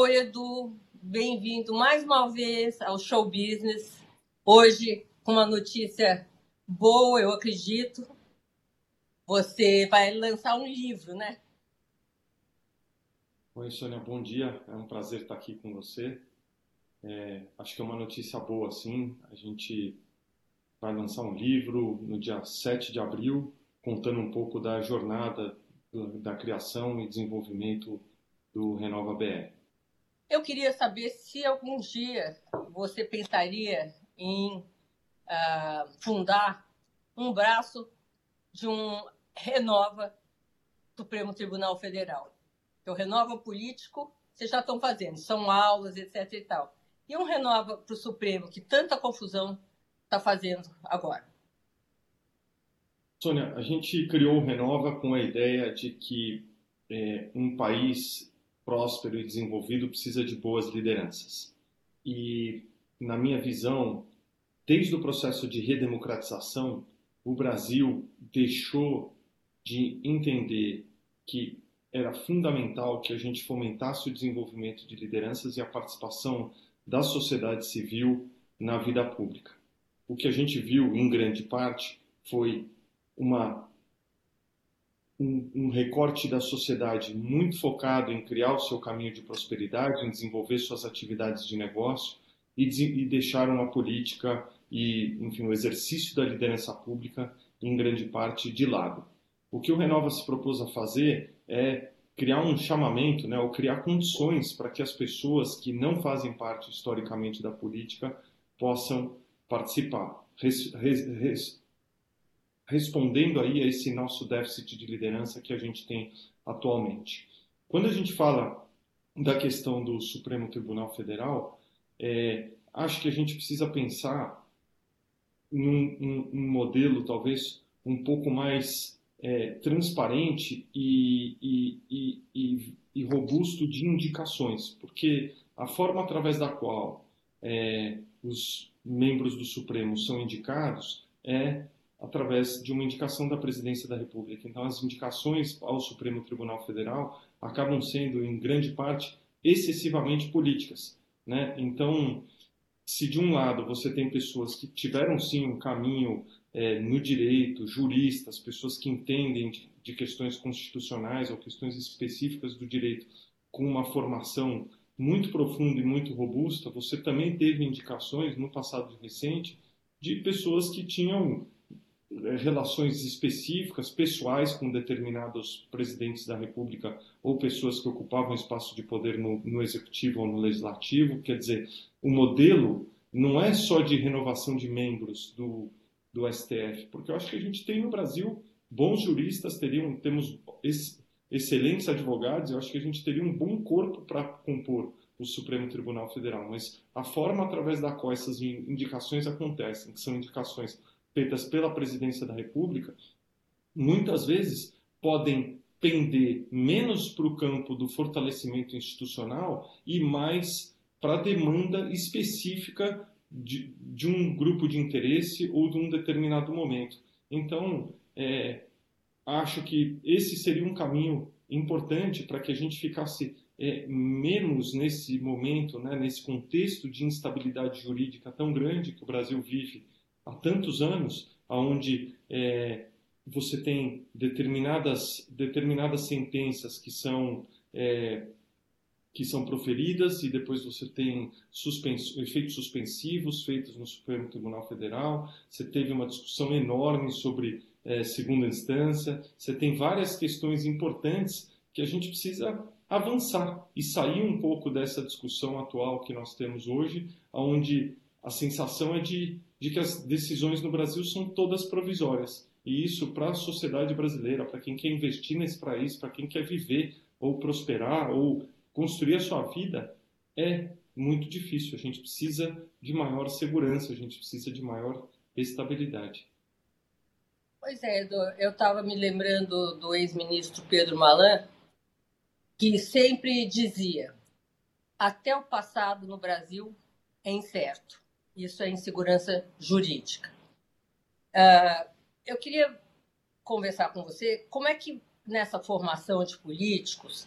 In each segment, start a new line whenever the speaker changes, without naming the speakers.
Oi, Edu, bem-vindo mais uma vez ao Show Business. Hoje, com uma notícia boa, eu acredito. Você vai lançar um livro, né?
Oi, Sônia, bom dia. É um prazer estar aqui com você. É, acho que é uma notícia boa, sim. A gente vai lançar um livro no dia 7 de abril, contando um pouco da jornada da criação e desenvolvimento do Renova BR.
Eu queria saber se algum dia você pensaria em uh, fundar um braço de um Renova Supremo Tribunal Federal. Que o Renova Político, vocês já estão fazendo, são aulas, etc. e tal. E um Renova para o Supremo, que tanta confusão está fazendo agora.
Sônia, a gente criou o Renova com a ideia de que é, um país próspero e desenvolvido precisa de boas lideranças. E, na minha visão, desde o processo de redemocratização, o Brasil deixou de entender que era fundamental que a gente fomentasse o desenvolvimento de lideranças e a participação da sociedade civil na vida pública. O que a gente viu, em grande parte, foi uma um, um, recorte da sociedade muito focado em criar o seu caminho de prosperidade, em desenvolver suas atividades de negócio e, e deixar uma política e, enfim, o exercício da liderança pública em grande parte de lado. O que o Renova se propôs a fazer é criar um chamamento, né, ou criar condições para que as pessoas que não fazem parte historicamente da política possam participar, res, res, res, respondendo aí a esse nosso déficit de liderança que a gente tem atualmente. Quando a gente fala da questão do Supremo Tribunal Federal, é, acho que a gente precisa pensar em um, um, um modelo talvez um pouco mais é, transparente e, e, e, e, robusto de indicações, porque a forma através da qual é, os membros do Supremo são indicados é através de uma indicação da Presidência da República. Então, as indicações ao Supremo Tribunal Federal acabam sendo, em grande parte, excessivamente políticas. Né? Então, se de um lado você tem pessoas que tiveram sim um caminho é, no direito, juristas, pessoas que entendem de, de questões constitucionais ou questões específicas do direito com uma formação muito profunda e muito robusta, você também teve indicações no passado recente de pessoas que tinham relações específicas, pessoais com determinados presidentes da República ou pessoas que ocupavam espaço de poder no, no executivo ou no legislativo. Quer dizer, o modelo não é só de renovação de membros do, do STF, porque eu acho que a gente tem no Brasil bons juristas, teriam, temos ex, excelentes advogados, eu acho que a gente teria um bom corpo para compor o Supremo Tribunal Federal, mas a forma através da qual essas indicações acontecem, que são indicações feitas pela Presidência da República, muitas vezes podem pender menos para o campo do fortalecimento institucional e mais para a demanda específica de, de, um grupo de interesse ou de um determinado momento. Então, é, acho que esse seria um caminho importante para que a gente ficasse é, menos nesse momento, né, nesse contexto de instabilidade jurídica tão grande que o Brasil vive há tantos anos, onde é, você tem determinadas, determinadas sentenças que são, é, que são proferidas e depois você tem efeitos suspensivos feitos no Supremo Tribunal Federal, você teve uma discussão enorme sobre é, segunda instância, você tem várias questões importantes que a gente precisa avançar e sair um pouco dessa discussão atual que nós temos hoje, onde a sensação é de de que as decisões no Brasil são todas provisórias. E isso, para a sociedade brasileira, para quem quer investir nesse país, para quem quer viver ou prosperar ou construir a sua vida, é muito difícil. A gente precisa de maior segurança, a gente precisa de maior estabilidade.
Pois é, eu estava me lembrando do ex-ministro Pedro Malan, que sempre dizia: até o passado no Brasil é incerto. Isso é insegurança jurídica. Uh, eu queria conversar com você como é que nessa formação de políticos,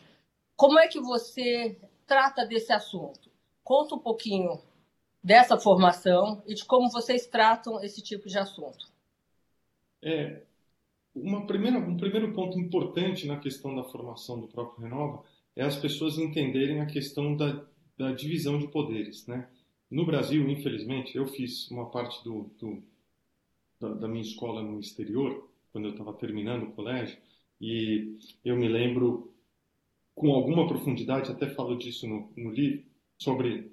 como é que você trata desse assunto? Conta um pouquinho dessa formação e de como vocês tratam esse tipo de assunto.
É, uma primeira, um primeiro ponto importante na questão da formação do próprio Renova é as pessoas entenderem a questão da, da divisão de poderes. Né? No Brasil, infelizmente, eu fiz uma parte do, do da, da minha escola no exterior, quando eu estava terminando o colégio, e eu me lembro com alguma profundidade, até falo disso no, no livro, sobre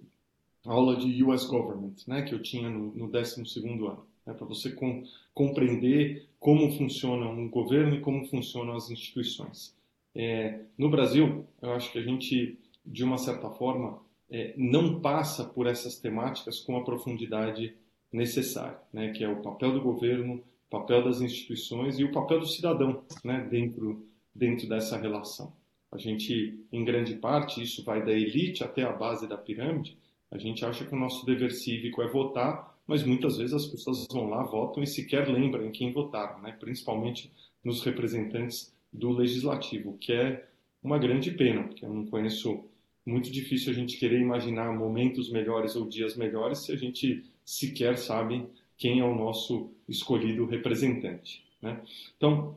a aula de US Government, né, que eu tinha no, no 12 ano, né, para você com, compreender como funciona um governo e como funcionam as instituições. É, no Brasil, eu acho que a gente, de uma certa forma, é, não passa por essas temáticas com a profundidade necessária, né, que é o papel do governo, o papel das instituições e o papel do cidadão né, dentro, dentro dessa relação. A gente, em grande parte, isso vai da elite até a base da pirâmide, a gente acha que o nosso dever cívico é votar, mas muitas vezes as pessoas vão lá, votam e sequer lembram em quem votaram, né? principalmente nos representantes do legislativo, que é uma grande pena, porque eu não conheço muito difícil a gente querer imaginar momentos melhores ou dias melhores se a gente sequer sabe quem é o nosso escolhido representante. Né? Então,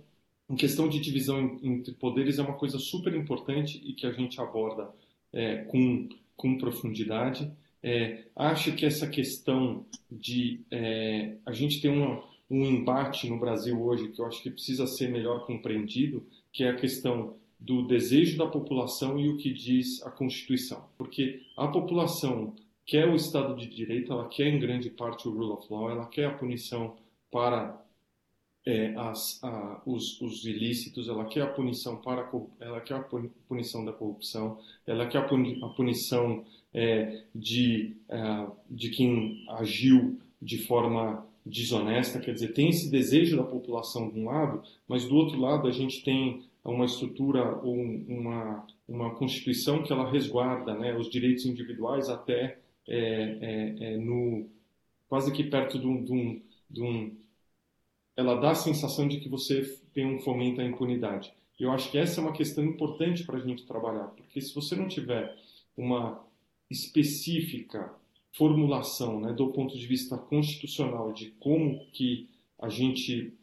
em questão de divisão entre poderes é uma coisa super importante e que a gente aborda é, com, com profundidade. É, acho que essa questão de é, a gente tem uma, um embate no Brasil hoje que eu acho que precisa ser melhor compreendido, que é a questão do desejo da população e o que diz a Constituição. Porque a população quer o Estado de Direito, ela quer em grande parte o rule of law, ela quer a punição para é, as, a, os, os, ilícitos, ela quer a punição para ela quer a punição da corrupção, ela quer a punição é, de, é, de quem agiu de forma desonesta, quer dizer, tem esse desejo da população de um lado, mas do outro lado a gente tem uma estrutura ou uma, uma constituição que ela resguarda né, os direitos individuais até é, é, é no quase que perto de um, de um, de um ela dá a sensação de que você tem um fomento à impunidade. E eu acho que essa é uma questão importante para a gente trabalhar, porque se você não tiver uma específica formulação, né, do ponto de vista constitucional de como que a gente,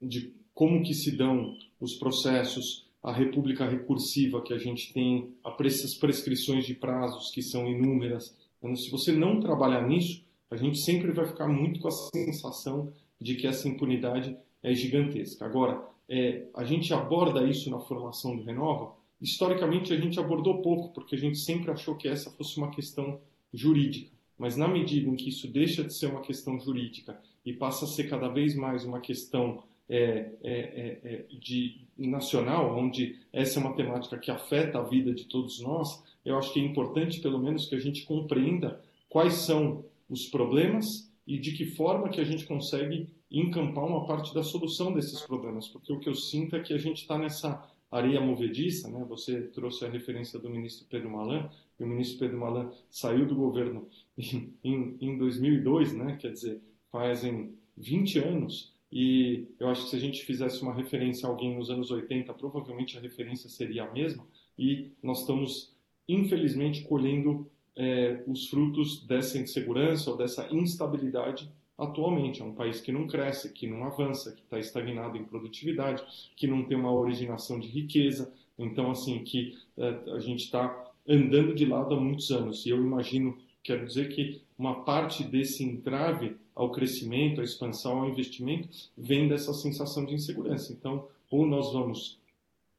de como que se dão os processos, a república recursiva que a gente tem, essas prescrições de prazos que são inúmeras. Então, se você não trabalhar nisso, a gente sempre vai ficar muito com a sensação de que essa impunidade é gigantesca. Agora, é, a gente aborda isso na formação do Renova. Historicamente, a gente abordou pouco, porque a gente sempre achou que essa fosse uma questão jurídica. Mas na medida em que isso deixa de ser uma questão jurídica e passa a ser cada vez mais uma questão é, é, é, é de nacional, onde essa é uma temática que afeta a vida de todos nós, eu acho que é importante, pelo menos, que a gente compreenda quais são os problemas e de que forma que a gente consegue encampar uma parte da solução desses problemas, porque o que eu sinto é que a gente está nessa areia movediça, né? Você trouxe a referência do ministro Pedro Malan, e o ministro Pedro Malan saiu do governo em, em, em 2002, né? Quer dizer, fazem 20 anos, e eu acho que se a gente fizesse uma referência a alguém nos anos 80, provavelmente a referência seria a mesma, e nós estamos, infelizmente, colhendo é, os frutos dessa insegurança ou dessa instabilidade atualmente. É um país que não cresce, que não avança, que está estagnado em produtividade, que não tem uma originação de riqueza. Então, assim, que é, a gente está andando de lado há muitos anos. E eu imagino, quero dizer que uma parte desse entrave ao crescimento, à expansão, ao investimento, vem dessa sensação de insegurança. Então, ou nós vamos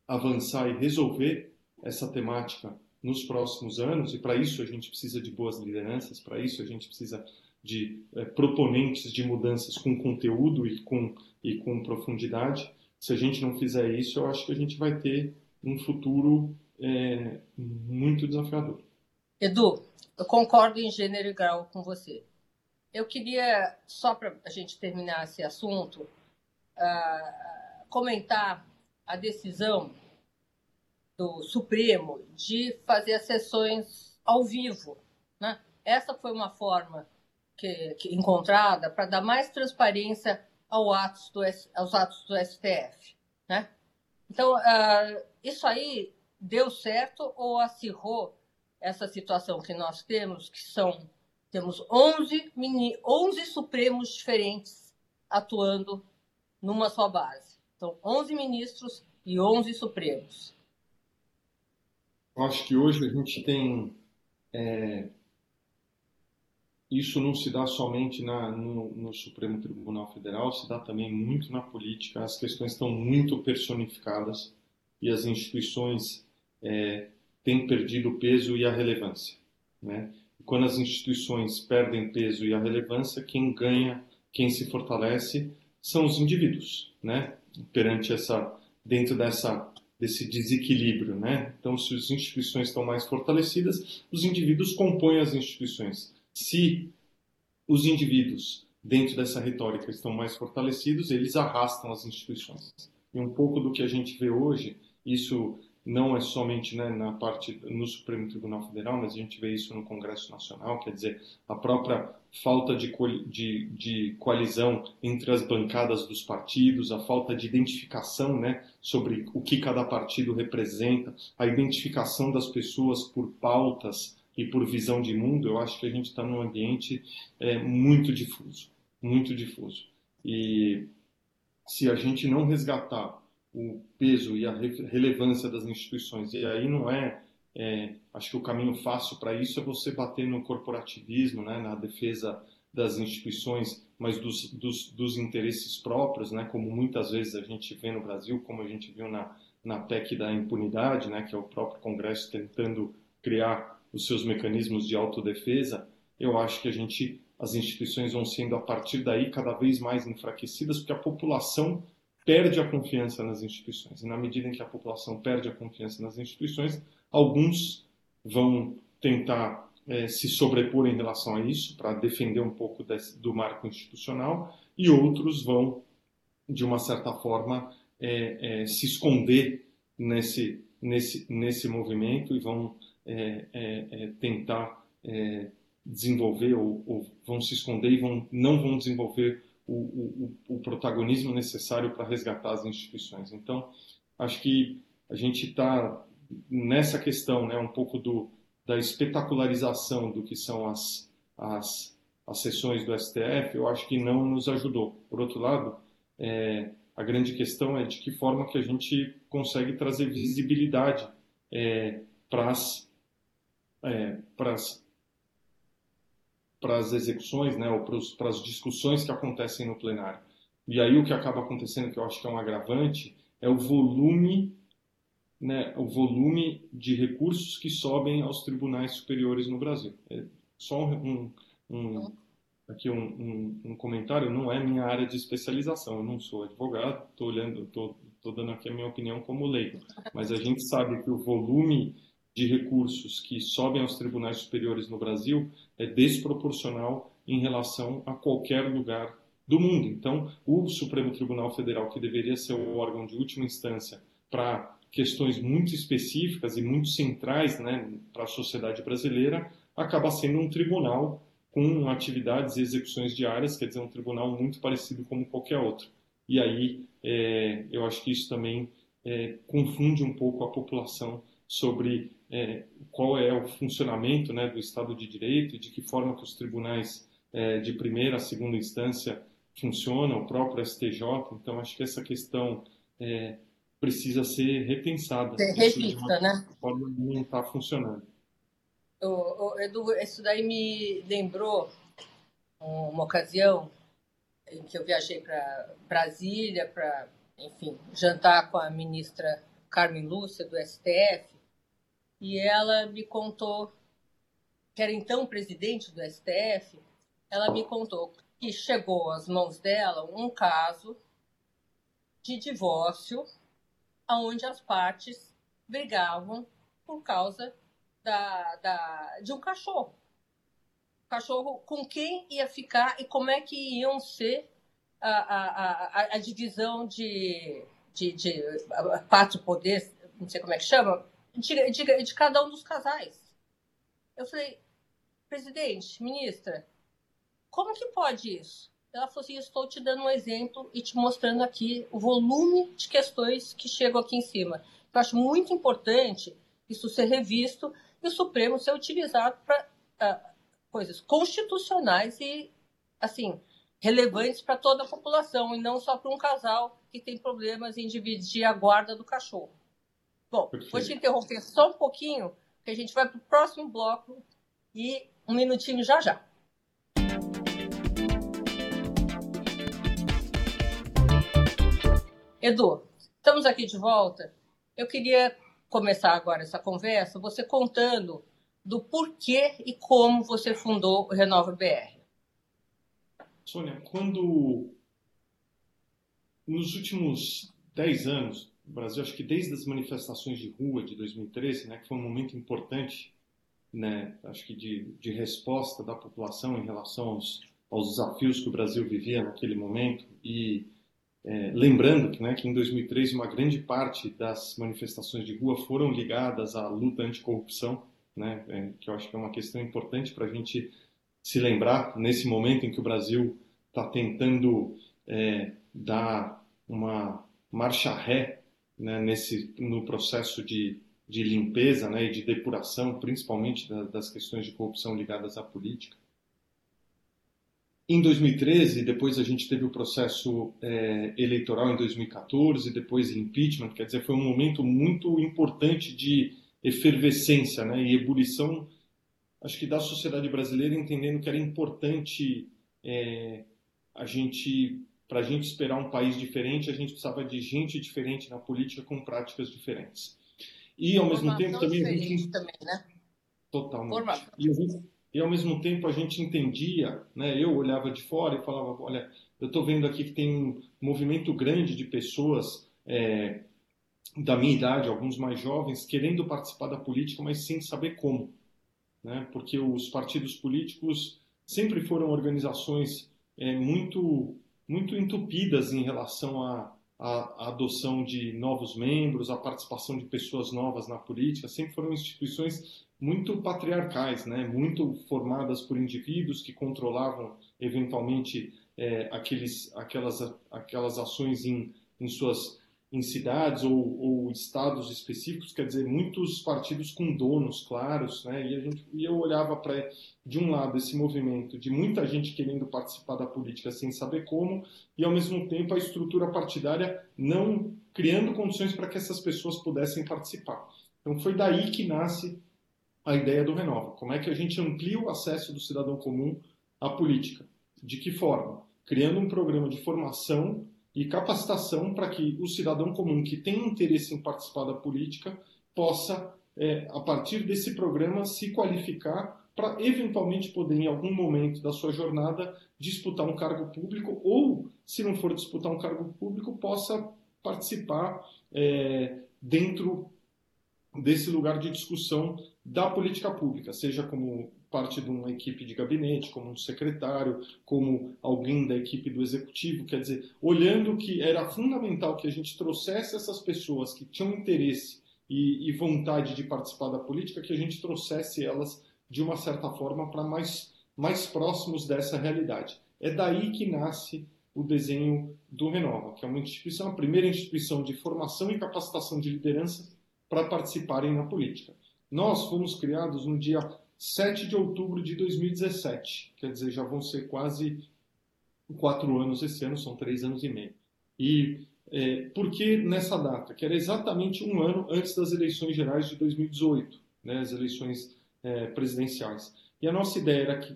avançar e resolver essa temática nos próximos anos, e para isso a gente precisa de boas lideranças, para isso a gente precisa de é, proponentes de mudanças com conteúdo e com, e com profundidade. Se a gente não fizer isso, eu acho que a gente vai ter um futuro é, muito desafiador.
Edu, eu concordo em gênero e grau com você. Eu queria, só para a gente terminar esse assunto, uh, comentar a decisão do Supremo de fazer as sessões ao vivo. Né? Essa foi uma forma que, que encontrada para dar mais transparência ao atos do, aos atos do STF. Né? Então, uh, isso aí deu certo ou acirrou essa situação que nós temos, que são temos 11, 11 supremos diferentes atuando numa só base. Então, 11 ministros e 11 supremos.
Eu acho que hoje a gente tem. É, isso não se dá somente na, no, no, Supremo Tribunal Federal, se dá também muito na política. As questões estão muito personificadas e as instituições é, têm perdido o peso e a relevância. Né? Quando as instituições perdem peso e a relevância, quem ganha, quem se fortalece, são os indivíduos, né? Perante essa, dentro dessa desse desequilíbrio, né? Então, se as instituições estão mais fortalecidas, os indivíduos compõem as instituições. Se os indivíduos dentro dessa retórica estão mais fortalecidos, eles arrastam as instituições. E um pouco do que a gente vê hoje, isso não é somente né, na parte no Supremo Tribunal Federal, mas a gente vê isso no Congresso Nacional, quer dizer, a própria falta de, de, de coalizão entre as bancadas dos partidos, a falta de identificação né, sobre o que cada partido representa, a identificação das pessoas por pautas e por visão de mundo, eu acho que a gente está num ambiente é, muito difuso, muito difuso. E se a gente não resgatar o peso e a relevância das instituições. E aí não é, é acho que o caminho fácil para isso é você bater no corporativismo, né, na defesa das instituições, mas dos, dos, dos, interesses próprios, né, como muitas vezes a gente vê no Brasil, como a gente viu na, na PEC da impunidade, né, que é o próprio Congresso tentando criar os seus mecanismos de autodefesa, eu acho que a gente, as instituições vão sendo a partir daí cada vez mais enfraquecidas, porque a população perde a confiança nas instituições. E na medida em que a população perde a confiança nas instituições, alguns vão tentar é, se sobrepor em relação a isso, para defender um pouco desse, do marco institucional, e outros vão, de uma certa forma, é, é, se esconder nesse, nesse, nesse movimento e vão tentar desenvolver ou, ou, vão se esconder e vão, não vão desenvolver o, o, o protagonismo necessário para resgatar as instituições. Então, acho que a gente está nessa questão, né, um pouco do, da espetacularização do que são as, as, as sessões do STF, eu acho que não nos ajudou. Por outro lado, é, a grande questão é de que forma que a gente consegue trazer visibilidade é, para as é, para as execuções, né, ou para as discussões que acontecem no plenário. E aí o que acaba acontecendo, que eu acho que é um agravante, é o volume, né, o volume de recursos que sobem aos tribunais superiores no Brasil. É só um, um aqui um, um, um, comentário, não é minha área de especialização, eu não sou advogado, estou olhando, estou dando aqui a minha opinião como leigo, mas a gente sabe que o volume de recursos que sobem aos tribunais superiores no Brasil é desproporcional em relação a qualquer lugar do mundo. Então, o Supremo Tribunal Federal, que deveria ser o órgão de última instância para questões muito específicas e muito centrais né, para a sociedade brasileira, acaba sendo um tribunal com atividades e execuções diárias, quer dizer, um tribunal muito parecido como qualquer outro. E aí, é, eu acho que isso também é, confunde um pouco a população sobre é, qual é o funcionamento né, do Estado de Direito e de que forma que os tribunais é, de primeira a segunda instância funcionam, o próprio STJ. Então, acho que essa questão é, precisa ser repensada.
Ser revista, né?
Forma não está funcionando.
O, o, Edu, isso daí me lembrou uma ocasião em que eu viajei para Brasília para, enfim, jantar com a ministra Carmen Lúcia do STF e ela me contou, que era então presidente do STF, ela me contou que chegou às mãos dela um caso de divórcio onde as partes brigavam por causa da, da, de um cachorro. Cachorro com quem ia ficar e como é que iam ser a, a, a, a divisão de, de, de parte poder, não sei como é que chama, de, de, de cada um dos casais. Eu falei, presidente, ministra, como que pode isso? Ela falou assim: estou te dando um exemplo e te mostrando aqui o volume de questões que chegam aqui em cima. Eu acho muito importante isso ser revisto e o Supremo ser utilizado para ah, coisas constitucionais e, assim, relevantes para toda a população e não só para um casal que tem problemas em dividir a guarda do cachorro. Bom, Perfeito. vou te interromper só um pouquinho, que a gente vai para o próximo bloco e um minutinho já já. Edu, estamos aqui de volta. Eu queria começar agora essa conversa, você contando do porquê e como você fundou o Renova BR.
Sônia, quando nos últimos 10 anos, no Brasil, acho que desde as manifestações de rua de 2013, né, que foi um momento importante, né, acho que de, de resposta da população em relação aos, aos desafios que o Brasil vivia naquele momento. E é, lembrando que, né, que em 2003 uma grande parte das manifestações de rua foram ligadas à luta anticorrupção, né, é, que eu acho que é uma questão importante para a gente se lembrar nesse momento em que o Brasil está tentando é, dar uma marcha ré né, nesse, no processo de, de limpeza né, e de depuração, principalmente da, das questões de corrupção ligadas à política. Em 2013, depois a gente teve o processo é, eleitoral em 2014, depois impeachment, quer dizer, foi um momento muito importante de efervescência né, e ebulição, acho que da sociedade brasileira, entendendo que era importante é, a gente, para a gente esperar um país diferente, a gente precisava de gente diferente na política com práticas diferentes. E ao mesmo tempo também a gente...
também, né?
Totalmente. E gente e ao mesmo tempo a gente entendia, né, eu olhava de fora e falava, olha, eu estou vendo aqui que tem um movimento grande de pessoas é, da minha idade, alguns mais jovens, querendo participar da política, mas sem saber como, né, porque os partidos políticos sempre foram organizações é, muito muito entupidas em relação à, à, adoção de novos membros, à participação de pessoas novas na política, sempre foram instituições muito patriarcais, né? muito formadas por indivíduos que controlavam eventualmente é, aqueles, aquelas, aquelas ações em, em suas em cidades ou, ou, estados específicos, quer dizer, muitos partidos com donos claros, né? E, a gente, e eu olhava para, de um lado, esse movimento de muita gente querendo participar da política sem saber como, e ao mesmo tempo a estrutura partidária não criando condições para que essas pessoas pudessem participar. Então foi daí que nasce a ideia do Renova. Como é que a gente amplia o acesso do cidadão comum à política? De que forma? Criando um programa de formação e capacitação para que o cidadão comum que tem interesse em participar da política possa, é, a partir desse programa, se qualificar para eventualmente poder, em algum momento da sua jornada, disputar um cargo público ou, se não for disputar um cargo público, possa participar é, dentro desse lugar de discussão da política pública, seja como parte de uma equipe de gabinete, como um secretário, como alguém da equipe do executivo, quer dizer, olhando que era fundamental que a gente trouxesse essas pessoas que tinham interesse e, e vontade de participar da política, que a gente trouxesse elas de uma certa forma para mais mais próximos dessa realidade. É daí que nasce o desenho do Renova, que é uma instituição, a primeira instituição de formação e capacitação de liderança para participarem na política. Nós fomos criados no dia 7 de outubro de 2017, quer dizer, já vão ser quase quatro anos esse ano, são três anos e meio. E é, por que nessa data? Que era exatamente um ano antes das eleições gerais de 2018, né, as eleições é, presidenciais. E a nossa ideia era que,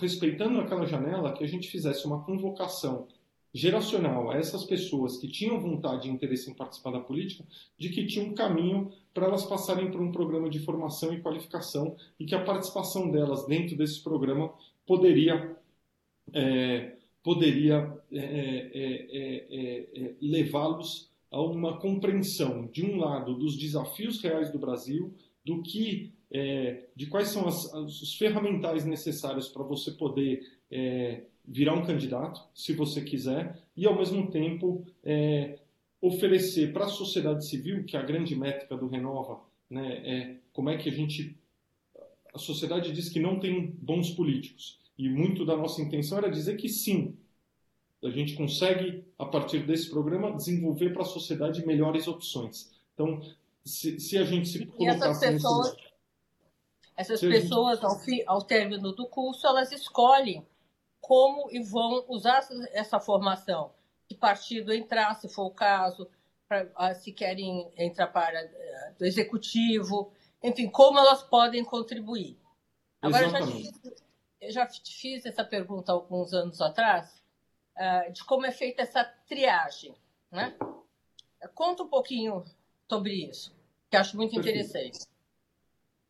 respeitando aquela janela, que a gente fizesse uma convocação geracional a essas pessoas que tinham vontade e interesse em participar da política, de que tinha um caminho para elas passarem por um programa de formação e qualificação e que a participação delas dentro desse programa poderia é, poderia é é, é, é, é, levá-los a uma compreensão de um lado dos desafios reais do Brasil, do que de quais são as, os ferramentais necessários para você poder virar um candidato, se você quiser, e ao mesmo tempo é, oferecer para a sociedade civil, que é a grande métrica do Renova, né, é como é que a gente. A sociedade diz que não tem bons políticos, e muito da nossa intenção era dizer que sim, a gente consegue, a partir desse programa, desenvolver para a sociedade melhores opções. Então, se, se a gente se
colocar... E essas pessoas... Essas pessoas, ao, fim, ao término do curso, elas escolhem como e vão usar essa formação. Que partido entrar, se for o caso, pra, ah, se querem entrar para uh, do executivo, enfim, como elas podem contribuir. Agora, já fiz, eu já fiz essa pergunta alguns anos atrás, uh, de como é feita essa triagem. Né? Conta um pouquinho sobre isso, que acho muito interessante.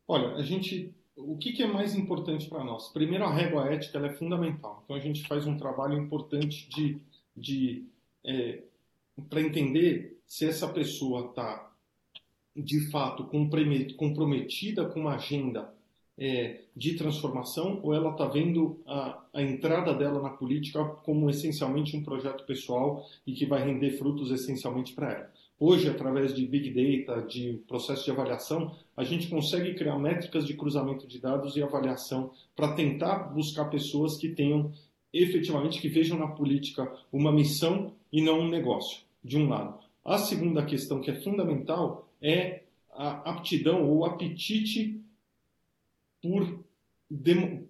Olha, a gente, o que, que é mais importante para nós? Primeiro, a régua ética é fundamental. Então, a gente faz um trabalho importante de, de é, para entender se essa pessoa está de fato comprometida com uma agenda é, de transformação ou ela está vendo a, a, entrada dela na política como essencialmente um projeto pessoal e que vai render frutos essencialmente para ela. Hoje, através de Big Data, de processo de avaliação, a gente consegue criar métricas de cruzamento de dados e avaliação para tentar buscar pessoas que tenham efetivamente, que vejam na política uma missão e não um negócio, de um lado. A segunda questão que é fundamental é a aptidão ou apetite por,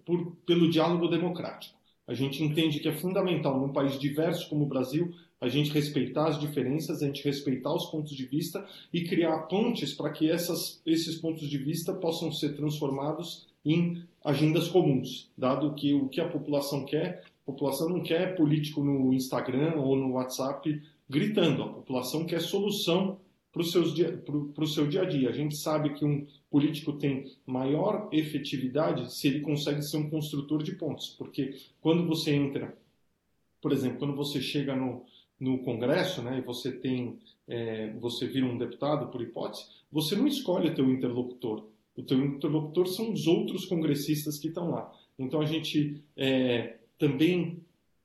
por, pelo diálogo democrático. A gente entende que é fundamental num país diverso como o Brasil a gente respeitar as diferenças, a gente respeitar os pontos de vista e criar pontes para que essas, esses pontos de vista possam ser transformados em agendas comuns, dado que o que a população quer, a população não quer político no Instagram ou no WhatsApp gritando, a população quer solução para o seu dia a dia. A gente sabe que um político tem maior efetividade se ele consegue ser um construtor de pontos, porque quando você entra, por exemplo, quando você chega no, no Congresso, né, e você tem, é, você vira um deputado por hipótese, você não escolhe o teu interlocutor. O teu interlocutor são os outros congressistas que estão lá. Então a gente é, também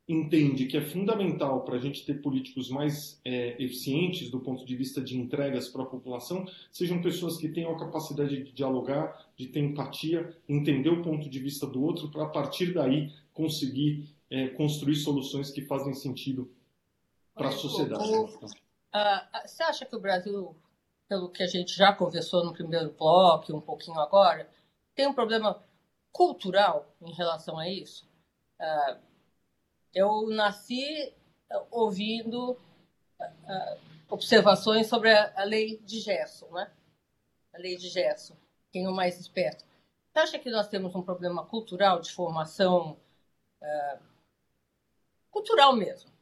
entende que é fundamental para a gente ter políticos mais é, eficientes do ponto de vista de entregas para a população, sejam pessoas que tenham a capacidade de dialogar, de ter empatia, entender o ponto de vista do outro, para a partir daí conseguir é, construir soluções que fazem sentido para a sociedade.
Você acha que o Brasil, pelo que a gente já conversou no primeiro bloco, um pouquinho agora, tem um problema cultural em relação a isso? Uh, eu nasci ouvindo uh, observações sobre a, a, lei de Gerson, né? A lei de Gerson, quem é o mais esperto. Você acha que nós temos um problema cultural de formação uh, cultural mesmo?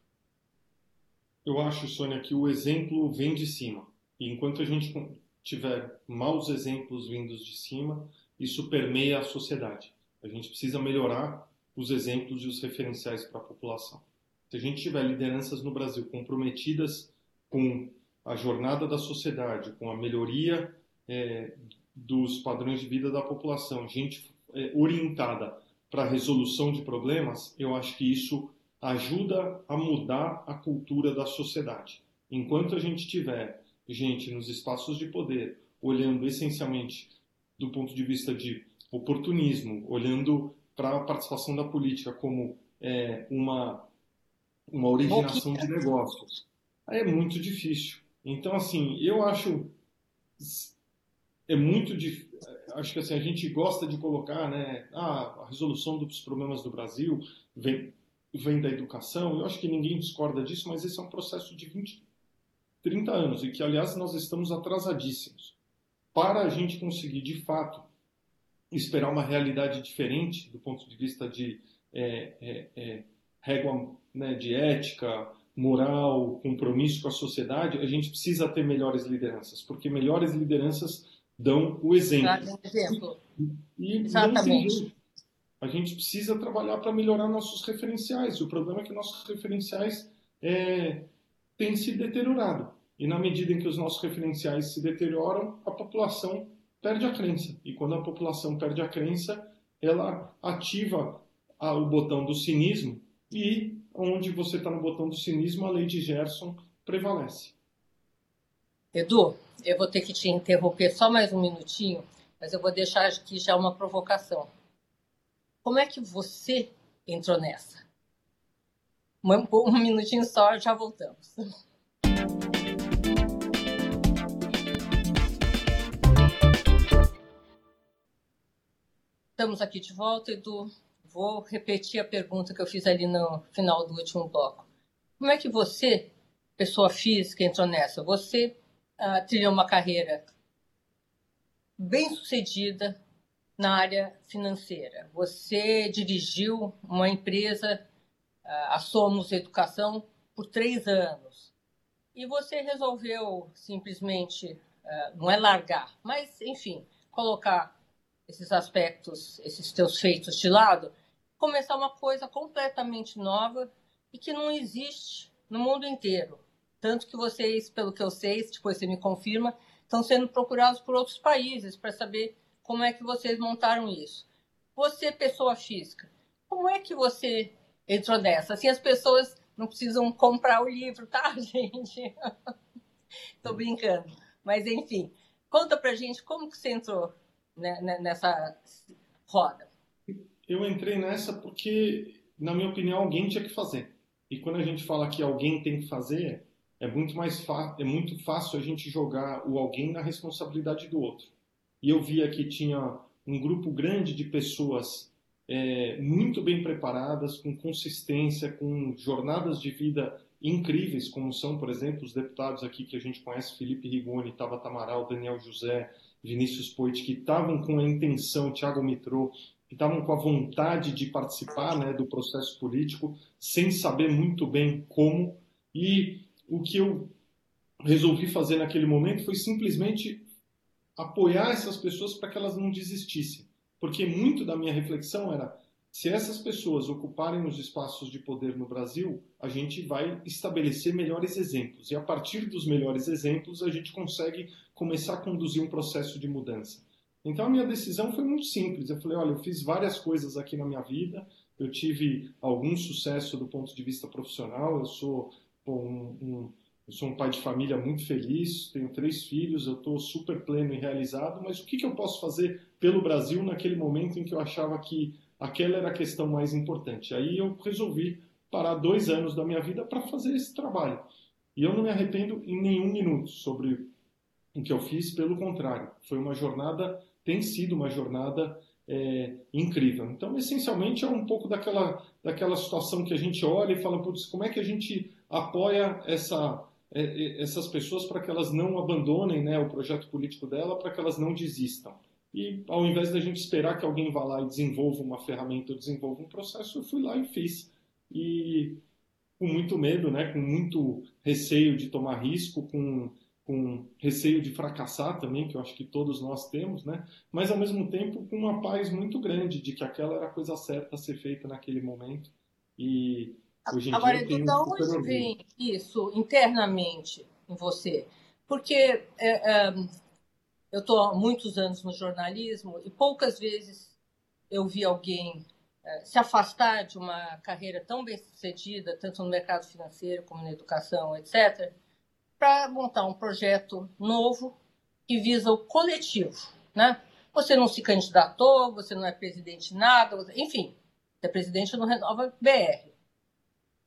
Eu acho, Sônia, que o exemplo vem de cima. E enquanto a gente tiver maus exemplos vindos de cima, isso permeia a sociedade. A gente precisa melhorar os exemplos e os referenciais para a população. Se a gente tiver lideranças no Brasil comprometidas com a jornada da sociedade, com a melhoria é, dos padrões de vida da população, gente é, orientada para a resolução de problemas, eu acho que isso ajuda a mudar a cultura da sociedade. Enquanto a gente tiver gente nos espaços de poder olhando essencialmente do ponto de vista de oportunismo, olhando para a participação da política como é, uma, uma originação de negócios. É muito difícil. Então, assim, eu acho é muito difícil. Acho que assim, a gente gosta de colocar, né? Ah, a resolução dos problemas do Brasil vem, vem da educação. Eu acho que ninguém discorda disso, mas esse é um processo de 20, 30 anos e que, aliás, nós estamos atrasadíssimos. Para a gente conseguir, de fato, esperar uma realidade diferente do ponto de vista de é, é, é, régua né, de ética, moral, compromisso com a sociedade, a gente precisa ter melhores lideranças, porque melhores lideranças dão o exemplo.
exemplo.
E, e Exatamente. A gente precisa trabalhar para melhorar nossos referenciais. O problema é que nossos referenciais é, têm se deteriorado. E na medida em que os nossos referenciais se deterioram, a população perde a crença. E quando a população perde a crença, ela ativa a, o botão do cinismo e onde você está no botão do cinismo, a lei de Gerson prevalece.
Edu, eu vou ter que te interromper só mais um minutinho, mas eu vou deixar aqui já uma provocação. Como é que você entrou nessa? Um, um minutinho só, já voltamos. Estamos aqui de volta, Edu. Vou repetir a pergunta que eu fiz ali no final do último bloco. Como é que você, pessoa física, entrou nessa? Você uh, trilhou uma carreira bem sucedida na área financeira. Você dirigiu uma empresa, a Somos Educação, por três anos. E você resolveu simplesmente, uh, não é largar, mas, enfim, colocar esses aspectos, esses teus feitos de lado, começar uma coisa completamente nova e que não existe no mundo inteiro. Tanto que vocês, pelo que eu sei, depois você me confirma, estão sendo procurados por outros países para saber como é que vocês montaram isso. Você, pessoa física, como é que você entrou nessa? Assim, as pessoas não precisam comprar o livro, tá, gente? Estou brincando. Mas, enfim, conta pra gente como que você entrou né, né, nessa roda.
Eu entrei nessa porque, na minha opinião, alguém tinha que fazer. E quando a gente fala que alguém tem que fazer, é muito mais é muito fácil a gente jogar o alguém na responsabilidade do outro. E eu via que tinha um grupo grande de pessoas é, muito bem preparadas, com consistência, com jornadas de vida incríveis, como são, por exemplo, os deputados aqui que a gente conhece, Felipe Rigoni, Tabata Amaral, Daniel José, Vinícius Poit, que estavam com a intenção, Thiago Mitrô, que estavam com a vontade de participar né, do processo político, sem saber muito bem como. E o que eu resolvi fazer naquele momento foi simplesmente apoiar essas pessoas para que elas não desistissem. Porque muito da minha reflexão era: se essas pessoas ocuparem os espaços de poder no Brasil, a gente vai estabelecer melhores exemplos. E a partir dos melhores exemplos, a gente consegue começar a conduzir um processo de mudança. Então a minha decisão foi muito simples. Eu falei: olha, eu fiz várias coisas aqui na minha vida, eu tive algum sucesso do ponto de vista profissional, eu sou um, um eu sou um pai de família muito feliz, tenho três filhos, eu estou super pleno e realizado, mas o que, que eu posso fazer pelo Brasil naquele momento em que eu achava que aquela era a questão mais importante? Aí eu resolvi parar dois anos da minha vida para fazer esse trabalho. E eu não me arrependo em nenhum minuto sobre o que eu fiz, pelo contrário, foi uma jornada, tem sido uma jornada é, incrível. Então, essencialmente, é um pouco daquela, daquela situação que a gente olha e fala, putz, como é que a gente apoia essa essas pessoas para que elas não abandonem né, o projeto político dela, para que elas não desistam. E ao invés da gente esperar que alguém vá lá e desenvolva uma ferramenta ou desenvolva um processo, eu fui lá e fiz. E com muito medo, né, com muito receio de tomar risco, com, com receio de fracassar também, que eu acho que todos nós temos, né, mas ao mesmo tempo com uma paz muito grande de que aquela era a coisa certa a ser feita naquele momento. E
Hoje em Agora, dia, de onde vem isso internamente em você? Porque é, é, eu estou há muitos anos no jornalismo e poucas vezes eu vi alguém é, se afastar de uma carreira tão bem sucedida, tanto no mercado financeiro como na educação, etc., para montar um projeto novo que visa o coletivo. Né? Você não se candidatou, você não é presidente de nada, enfim, você é presidente do Renova BR.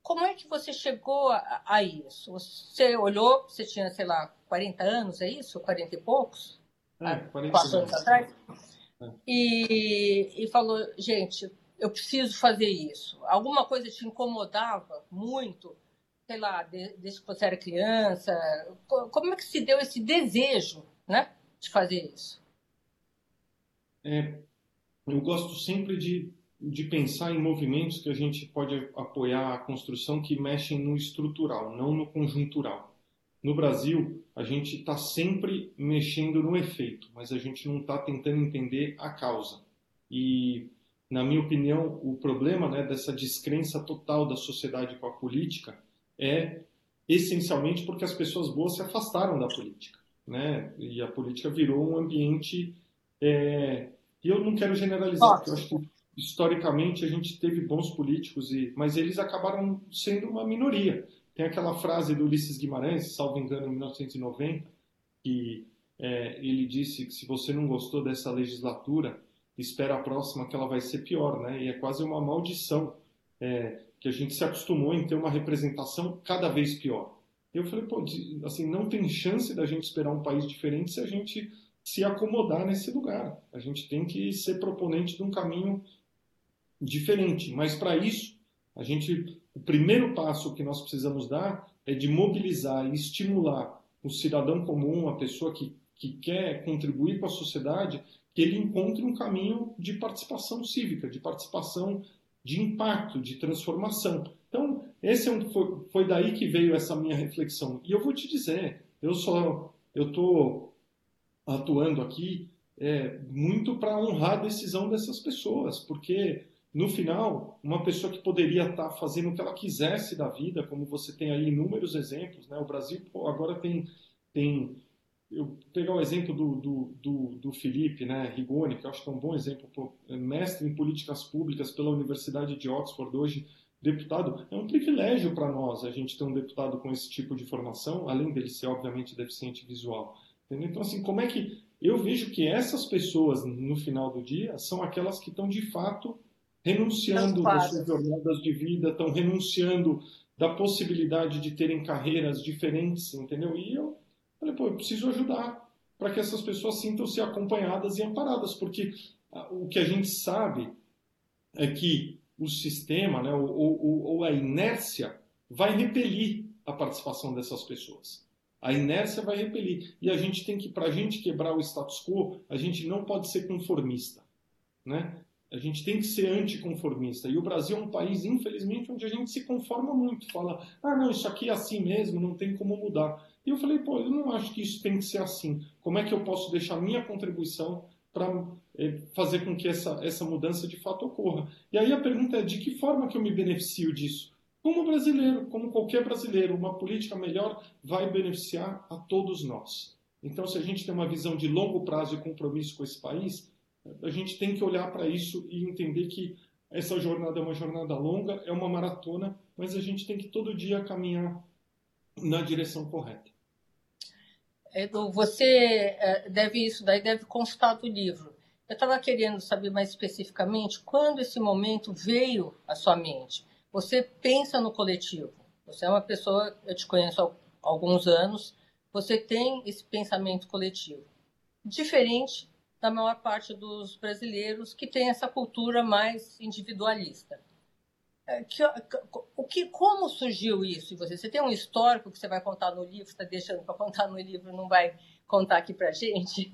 Como é que você chegou a, a, isso? Você olhou, você tinha, sei lá, 40 anos, é isso? 40 e poucos?
É, 40
Quatro anos atrás? É. E, e falou, gente, eu preciso fazer isso. Alguma coisa te incomodava muito, sei lá, desde que você era criança? Como é que se deu esse desejo, né, de fazer isso?
É, eu gosto sempre de de pensar em movimentos que a gente pode apoiar a construção que mexem no estrutural, não no conjuntural. No Brasil, a gente está sempre mexendo no efeito, mas a gente não está tentando entender a causa. E, na minha opinião, o problema né, dessa descrença total da sociedade com a política é essencialmente porque as pessoas boas se afastaram da política. Né? E a política virou um ambiente. É... E eu não quero generalizar, porque eu acho que historicamente a gente teve bons políticos, e, mas eles acabaram sendo uma minoria. Tem aquela frase do Ulisses Guimarães, salvo engano, em 1990, que é, ele disse que se você não gostou dessa legislatura, espera a próxima que ela vai ser pior, né? E é quase uma maldição é, que a gente se acostumou em ter uma representação cada vez pior. Eu falei, pô, assim, não tem chance da gente esperar um país diferente se a gente se acomodar nesse lugar. A gente tem que ser proponente de um caminho diferente. Mas para isso, a gente, o primeiro passo que nós precisamos dar é de mobilizar e estimular o cidadão comum, a pessoa que, que quer contribuir com a sociedade, que ele encontre um caminho de participação cívica, de participação de impacto, de transformação. Então, esse é um, foi, foi daí que veio essa minha reflexão. E eu vou te dizer, eu só eu estou atuando aqui é, muito para honrar a decisão dessas pessoas, porque no final, uma pessoa que poderia estar tá fazendo o que ela quisesse da vida, como você tem aí inúmeros exemplos, né? O Brasil agora tem, tem eu pegar o exemplo do, do, do, do, Felipe né, Rigoni, que eu acho que é um bom exemplo, pô, é mestre em políticas públicas pela Universidade de Oxford, hoje deputado. É um privilégio para nós a gente ter um deputado com esse tipo de formação, além dele ser, obviamente, deficiente visual. Entendeu? Então, assim, como é que. Eu vejo que essas pessoas, no final do dia, são aquelas que estão, de fato, renunciando das suas jornadas de vida, estão renunciando da possibilidade de terem carreiras diferentes, entendeu? E eu falei, pô, eu preciso ajudar para que essas pessoas sintam-se acompanhadas e amparadas, porque o que a gente sabe é que o sistema, né, ou, ou, ou a inércia, vai repelir a participação dessas pessoas. A inércia vai repelir. E a gente tem que, para a gente quebrar o status quo, a gente não pode ser conformista. Né? A gente tem que ser anticonformista. E o Brasil é um país, infelizmente, onde a gente se conforma muito. Fala, ah, não, isso aqui é assim mesmo, não tem como mudar. E eu falei, pô, eu não acho que isso tem que ser assim. Como é que eu posso deixar minha contribuição para é, fazer com que essa, essa mudança de fato ocorra? E aí a pergunta é, de que forma que eu me beneficio disso? Como brasileiro, como qualquer brasileiro, uma política melhor vai beneficiar a todos nós. Então, se a gente tem uma visão de longo prazo e compromisso com esse país, a gente tem que olhar para isso e entender que essa jornada é uma jornada longa, é uma maratona, mas a gente tem que todo dia caminhar na direção correta.
Edu, você é, deve isso daí deve constar do livro. Eu estava querendo saber mais especificamente quando esse momento veio à sua mente. Você pensa no coletivo. Você é uma pessoa, eu te conheço há alguns anos, você tem esse pensamento coletivo. Diferente da maior parte dos brasileiros que tem essa cultura mais individualista. É, que, o que, como surgiu isso você? Você tem um histórico que você vai contar no livro, está deixando para contar no livro, não vai contar aqui para gente?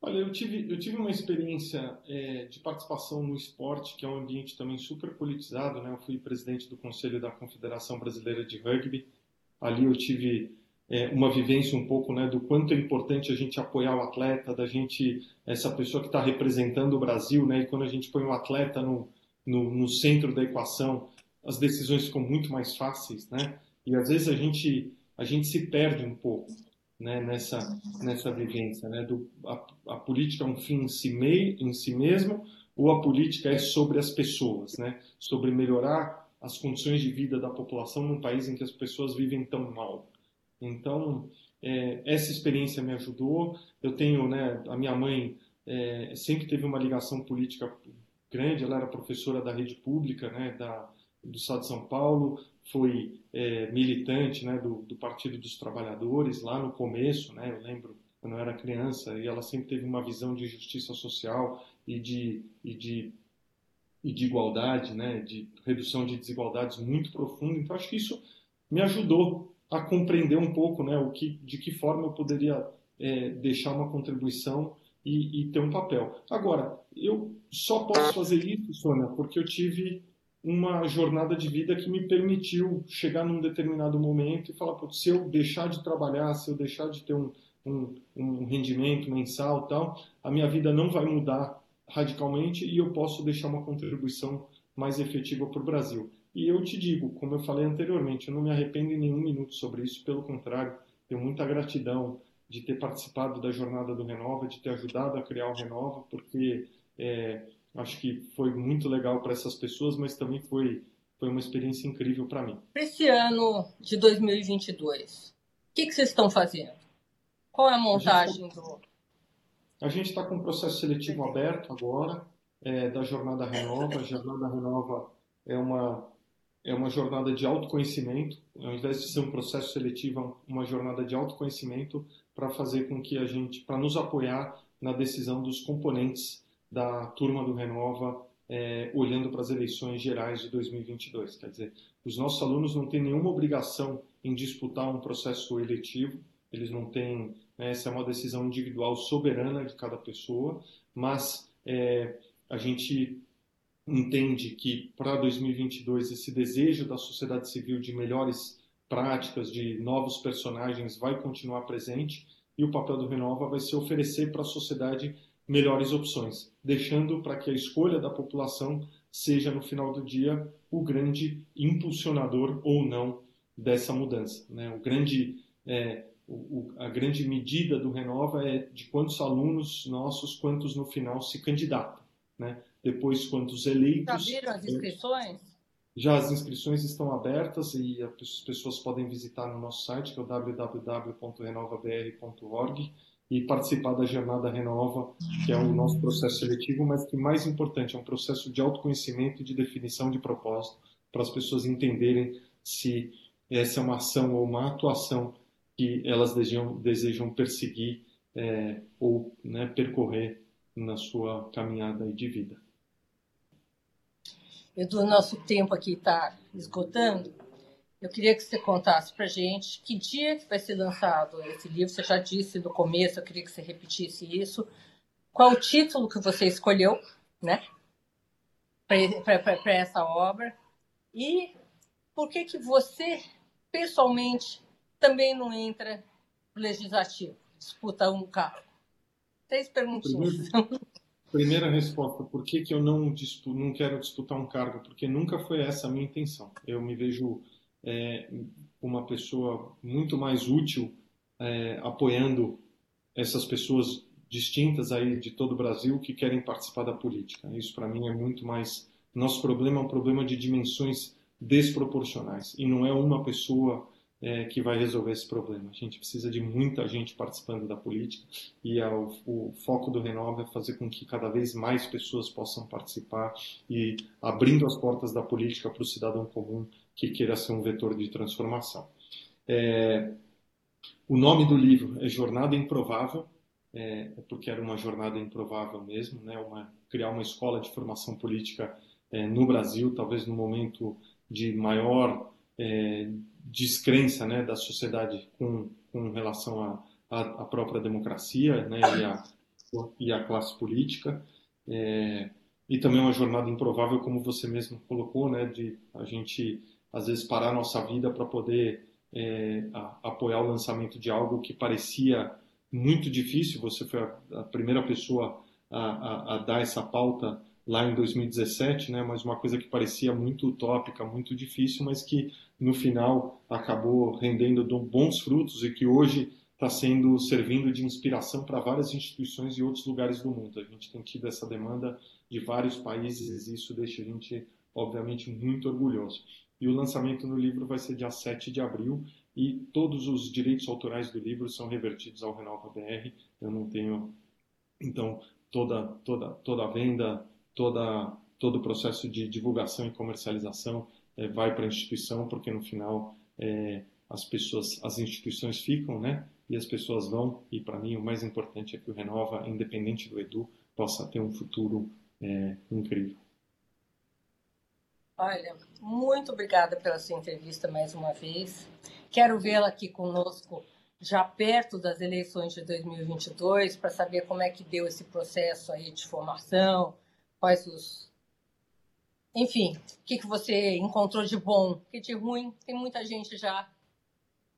Olha, eu tive, eu tive uma experiência é, de participação no esporte, que é um ambiente também super politizado. Né? Eu fui presidente do Conselho da Confederação Brasileira de Rugby. Ali eu tive é, uma vivência um pouco né, do quanto é importante a gente apoiar o atleta, da gente, essa pessoa que está representando o Brasil, né, e quando a gente põe o atleta no, no, no, centro da equação, as decisões ficam muito mais fáceis, né? E às vezes a gente, a gente se perde um pouco né, nessa, nessa vivência, né? Do, a, a política é um fim em si, mei, em si mesmo, ou a política é sobre as pessoas, né? Sobre melhorar as condições de vida da população num país em que as pessoas vivem tão mal. Então, é, essa experiência me ajudou. Eu tenho, né, a minha mãe é, sempre teve uma ligação política grande, ela era professora da rede pública, né, da, do Estado de São Paulo, foi é, militante né, do, do, Partido dos Trabalhadores lá no começo, né, eu lembro quando eu era criança, e ela sempre teve uma visão de justiça social e de, e de, e de igualdade, né, de redução de desigualdades muito profunda. Então, acho que isso me ajudou a compreender um pouco né, o que, de que forma eu poderia é, deixar uma contribuição e, e, ter um papel. Agora, eu só posso fazer isso, Sônia, porque eu tive uma jornada de vida que me permitiu chegar num determinado momento e falar, se eu deixar de trabalhar, se eu deixar de ter um, um, um rendimento mensal tal, a minha vida não vai mudar radicalmente e eu posso deixar uma contribuição mais efetiva para o Brasil. E eu te digo, como eu falei anteriormente, eu não me arrependo em nenhum minuto sobre isso, pelo contrário, tenho muita gratidão de ter participado da jornada do Renova, de ter ajudado a criar o Renova, porque é, acho que foi muito legal para essas pessoas, mas também foi, foi uma experiência incrível para mim.
Esse ano de 2022, o que, que vocês estão fazendo? Qual é a montagem a tá do.
A gente está com um processo seletivo aberto agora, é, da Jornada Renova. A Jornada Renova é uma é uma jornada de autoconhecimento, ao invés de ser um processo seletivo, é uma jornada de autoconhecimento para fazer com que a gente, para nos apoiar na decisão dos componentes da turma do Renova, é, olhando para as eleições gerais de 2022. Quer dizer, os nossos alunos não têm nenhuma obrigação em disputar um processo eletivo, eles não têm, né, essa é uma decisão individual soberana de cada pessoa, mas é, a gente entende que para 2022 esse desejo da sociedade civil de melhores práticas, de novos personagens vai continuar presente e o papel do Renova vai ser oferecer para a sociedade melhores opções, deixando para que a escolha da população seja no final do dia o grande impulsionador ou não dessa mudança. Né? O grande, é, o, a grande medida do Renova é de quantos alunos nossos, quantos no final se candidatam. Né? Depois, quantos eleitos.
Já viram as inscrições?
Já as inscrições estão abertas e as pessoas podem visitar no nosso site, que é o www.renovabr.org, e participar da Jornada Renova, que é o nosso processo seletivo, mas que mais importante é um processo de autoconhecimento e de definição de propósito, para as pessoas entenderem se essa é uma ação ou uma atuação que elas desejam, desejam perseguir é, ou né, percorrer na sua caminhada de vida.
Edu, nosso tempo aqui está esgotando. Eu queria que você contasse para gente que dia que vai ser lançado esse livro. Você já disse no começo, eu queria que você repetisse isso. Qual o título que você escolheu, né, para essa obra? E por que que você pessoalmente também não entra no legislativo, disputa um cargo? Três perguntinhas.
Primeira resposta, por que, que eu não, disputo, não quero disputar um cargo? Porque nunca foi essa a minha intenção. Eu me vejo é, uma pessoa muito mais útil é, apoiando essas pessoas distintas aí de todo o Brasil que querem participar da política. Isso para mim é muito mais nosso problema é um problema de dimensões desproporcionais e não é uma pessoa é, que vai resolver esse problema. A gente precisa de muita gente participando da política e a, o, o, foco do Renova é fazer com que cada vez mais pessoas possam participar e abrindo as portas da política para o cidadão comum que queira ser um vetor de transformação. É, o nome do livro é Jornada Improvável, é, é, porque era uma jornada improvável mesmo, né? Uma, criar uma escola de formação política é, no Brasil, talvez no momento de maior é, descrença né, da sociedade com, com relação à própria democracia né, e, a, e a classe política. É, e também uma jornada improvável, como você mesmo colocou, né, de a gente às vezes parar a nossa vida para poder é, a, apoiar o lançamento de algo que parecia muito difícil. Você foi a, a primeira pessoa a, a, a, dar essa pauta lá em 2017, né? Mas uma coisa que parecia muito utópica, muito difícil, mas que no final acabou rendendo bons frutos e que hoje está sendo servindo de inspiração para várias instituições e outros lugares do mundo. A gente tem tido essa demanda de vários países e isso deixa a gente, obviamente, muito orgulhoso. E o lançamento no livro vai ser dia 7 de abril e todos os direitos autorais do livro são revertidos ao Renova BR. Eu não tenho, então, toda, toda, toda a venda, toda, todo o processo de divulgação e comercialização é, vai para a instituição, porque no final é, as pessoas, as instituições ficam, né? E as pessoas vão. E para mim o mais importante é que o Renova, independente do Edu, possa ter um futuro é, incrível.
Olha, muito obrigada pela sua entrevista mais uma vez. Quero vê-la aqui conosco já perto das eleições de 2022 para saber como é que deu esse processo aí de formação, quais os. Enfim, o que, que você encontrou de bom, que de ruim, tem muita gente já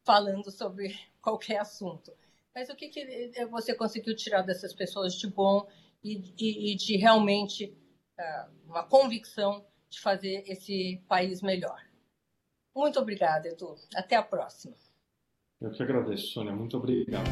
falando sobre qualquer assunto. Mas o que, que você conseguiu tirar dessas pessoas de bom e, e, e de realmente uh, uma convicção de fazer esse país melhor? Muito obrigada, Edu. Até a próxima.
Eu que agradeço, Sônia. Muito obrigado.